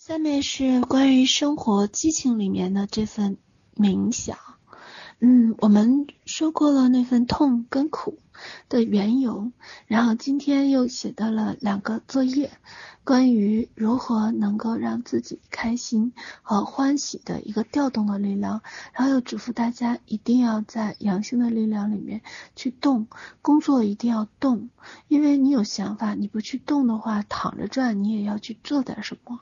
下面是关于生活激情里面的这份冥想。嗯，我们说过了那份痛跟苦的缘由，然后今天又写到了两个作业，关于如何能够让自己开心和欢喜的一个调动的力量，然后又嘱咐大家一定要在阳性的力量里面去动，工作一定要动，因为你有想法，你不去动的话，躺着转你也要去做点什么。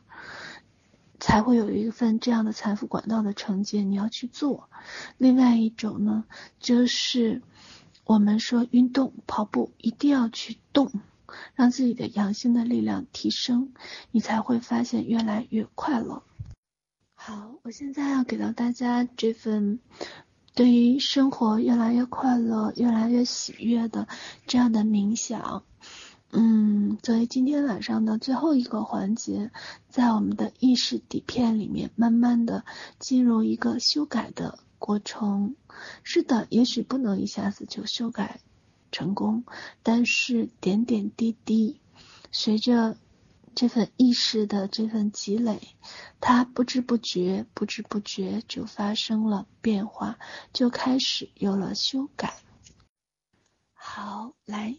才会有一份这样的财富管道的承接，你要去做。另外一种呢，就是我们说运动跑步一定要去动，让自己的阳性的力量提升，你才会发现越来越快乐。好，我现在要给到大家这份对于生活越来越快乐、越来越喜悦的这样的冥想。嗯，作为今天晚上的最后一个环节，在我们的意识底片里面，慢慢的进入一个修改的过程。是的，也许不能一下子就修改成功，但是点点滴滴，随着这份意识的这份积累，它不知不觉、不知不觉就发生了变化，就开始有了修改。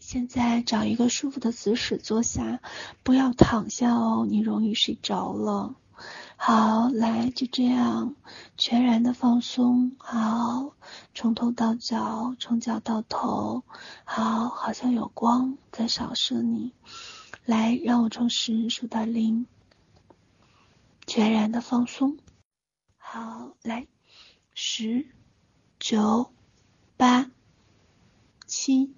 现在找一个舒服的姿势坐下，不要躺下哦，你容易睡着了。好，来，就这样，全然的放松。好，从头到脚，从脚到头。好，好像有光在扫射你。来，让我从十数到零，全然的放松。好，来，十、九、八、七。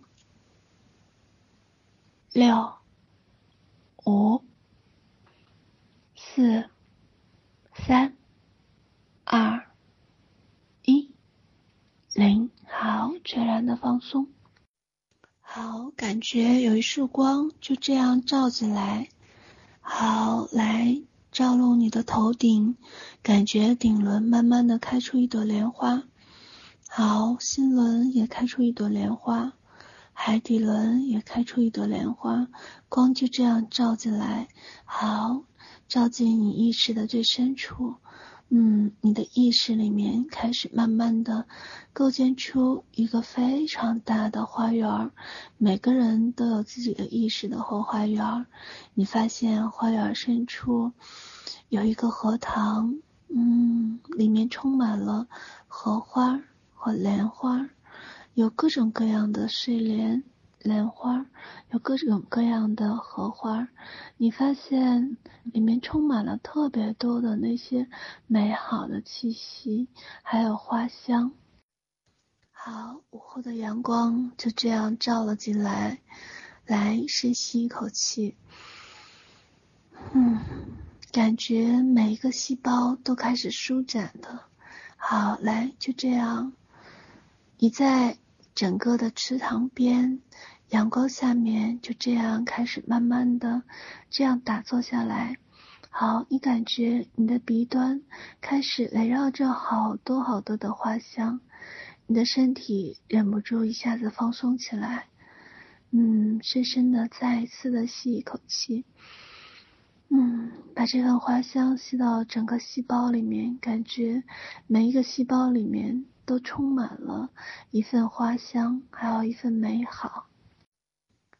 六、五、四、三、二、一、零，好，全然的放松。好，感觉有一束光就这样照进来。好，来照入你的头顶，感觉顶轮慢慢的开出一朵莲花。好，心轮也开出一朵莲花。海底轮也开出一朵莲花，光就这样照进来，好，照进你意识的最深处，嗯，你的意识里面开始慢慢的构建出一个非常大的花园，每个人都有自己的意识的后花园，你发现花园深处有一个荷塘，嗯，里面充满了荷花和莲花。有各种各样的睡莲、莲花，有各种各样的荷花，你发现里面充满了特别多的那些美好的气息，还有花香。好，午后的阳光就这样照了进来，来深吸一口气，嗯，感觉每一个细胞都开始舒展的。好，来就这样，你在。整个的池塘边，阳光下面就这样开始慢慢的这样打坐下来。好，你感觉你的鼻端开始围绕着好多好多的花香，你的身体忍不住一下子放松起来。嗯，深深的再一次的吸一口气。嗯，把这份花香吸到整个细胞里面，感觉每一个细胞里面。都充满了一份花香，还有一份美好。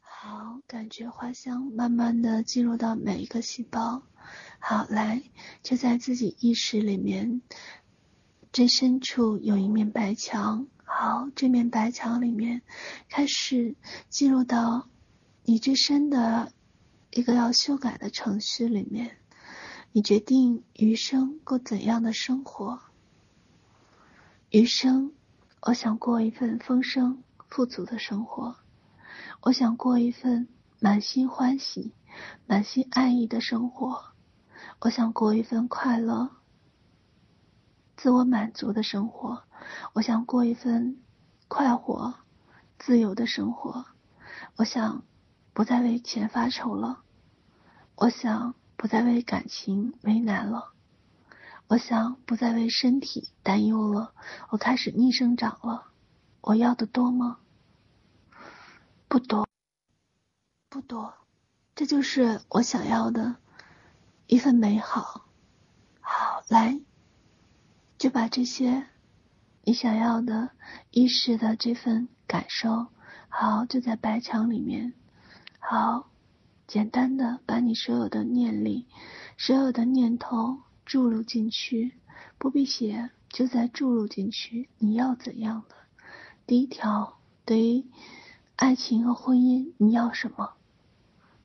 好，感觉花香慢慢的进入到每一个细胞。好，来，就在自己意识里面，最深处有一面白墙。好，这面白墙里面开始进入到你最深的一个要修改的程序里面。你决定余生过怎样的生活？余生，我想过一份丰盛富足的生活，我想过一份满心欢喜、满心爱意的生活，我想过一份快乐、自我满足的生活，我想过一份快活、自由的生活，我想不再为钱发愁了，我想不再为感情为难了。我想不再为身体担忧了，我开始逆生长了。我要的多吗？不多，不多。这就是我想要的一份美好，好来，就把这些你想要的意识的这份感受，好，就在白墙里面，好，简单的把你所有的念力、所有的念头注入进去，不必写，就在注入进去。你要怎样的？第一条，对于爱情和婚姻，你要什么？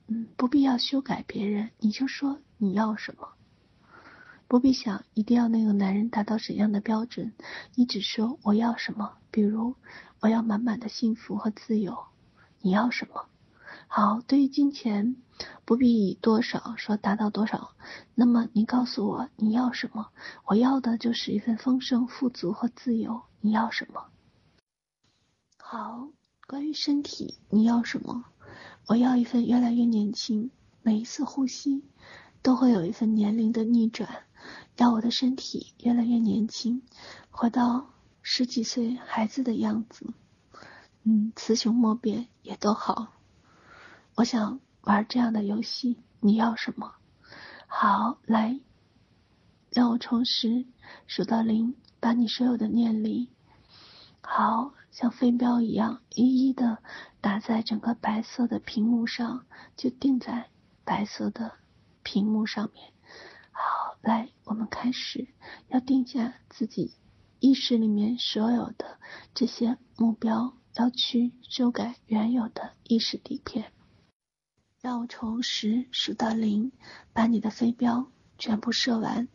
嗯，不必要修改别人，你就说你要什么。不必想一定要那个男人达到怎样的标准，你只说我要什么。比如我要满满的幸福和自由，你要什么？好，对于金钱，不必以多少说达到多少。那么你告诉我你要什么？我要的就是一份丰盛、富足和自由。你要什么？好，关于身体，你要什么？我要一份越来越年轻，每一次呼吸都会有一份年龄的逆转。要我的身体越来越年轻，回到十几岁孩子的样子，嗯，雌雄莫辨也都好。我想玩这样的游戏，你要什么？好，来，让我从十数到零，把你所有的念力，好像飞镖一样，一一的打在整个白色的屏幕上，就定在白色的屏幕上面。好，来，我们开始要定下自己意识里面所有的这些目标，要去修改原有的意识底片。让我从十数到零，把你的飞镖全部射完，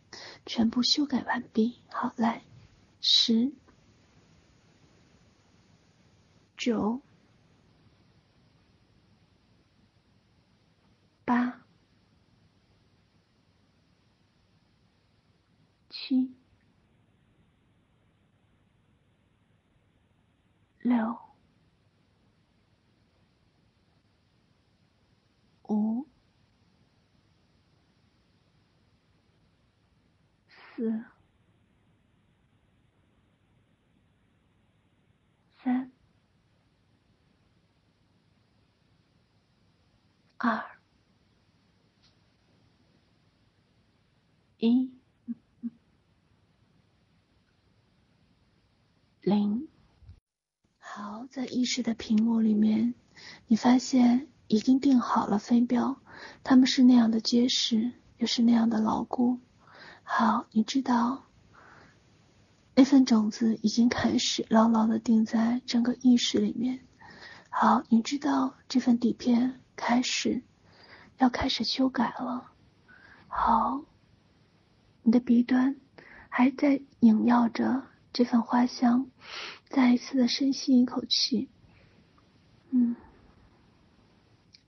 全部修改完毕。好，来，十、九、八。七、六、五、四、三、二、一。零，好，在意识的屏幕里面，你发现已经定好了飞镖，它们是那样的结实，又是那样的牢固。好，你知道那份种子已经开始牢牢的定在整个意识里面。好，你知道这份底片开始要开始修改了。好，你的鼻端还在萦绕着。这份花香，再一次的深吸一口气，嗯，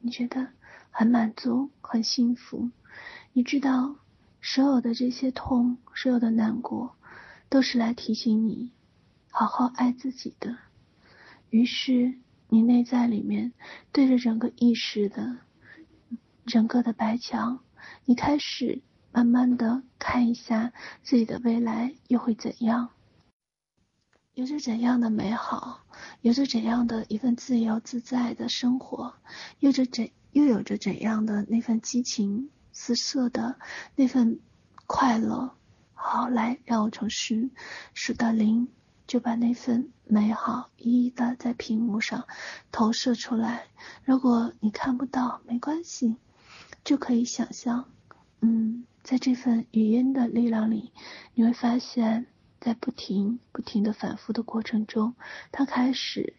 你觉得很满足，很幸福。你知道，所有的这些痛，所有的难过，都是来提醒你好好爱自己的。于是，你内在里面对着整个意识的整个的白墙，你开始慢慢的看一下自己的未来又会怎样。有着怎样的美好，有着怎样的一份自由自在的生活，有着怎又有着怎样的那份激情四射的那份快乐。好，来，让我从十数到零，就把那份美好一一的在屏幕上投射出来。如果你看不到，没关系，就可以想象，嗯，在这份语音的力量里，你会发现。在不停、不停的反复的过程中，他开始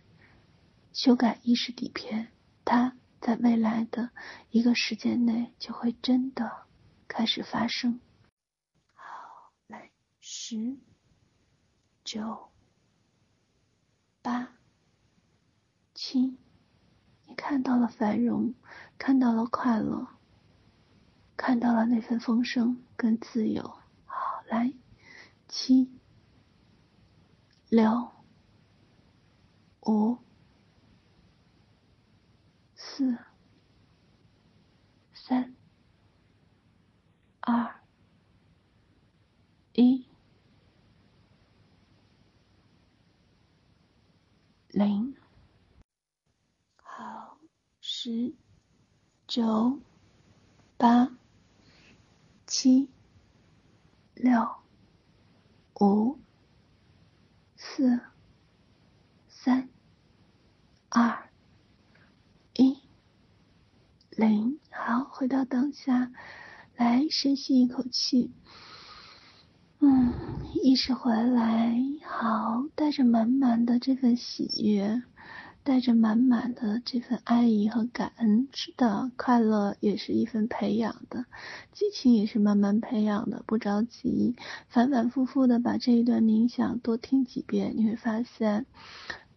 修改意识底片。他在未来的一个时间内就会真的开始发生。好，来，十、九、八、七，你看到了繁荣，看到了快乐，看到了那份丰盛跟自由。好，来，七。六、五、四、三、二、一、零。好，十、九、八、七、六。五、四、三、二、零。好，回到当下，来深吸一口气。嗯，意识回来，好，带着满满的这份喜悦。带着满满的这份爱意和感恩，是的，快乐也是一份培养的，激情也是慢慢培养的，不着急，反反复复的把这一段冥想多听几遍，你会发现，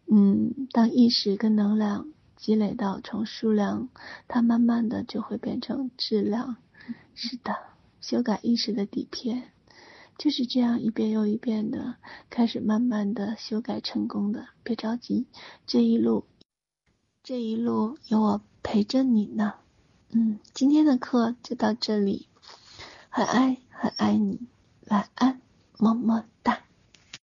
嗯，当意识跟能量积累到从数量，它慢慢的就会变成质量。是的，修改意识的底片。就是这样一遍又一遍的开始，慢慢的修改成功的，别着急，这一路，这一路有我陪着你呢。嗯，今天的课就到这里，很爱很爱你，晚安，么么哒。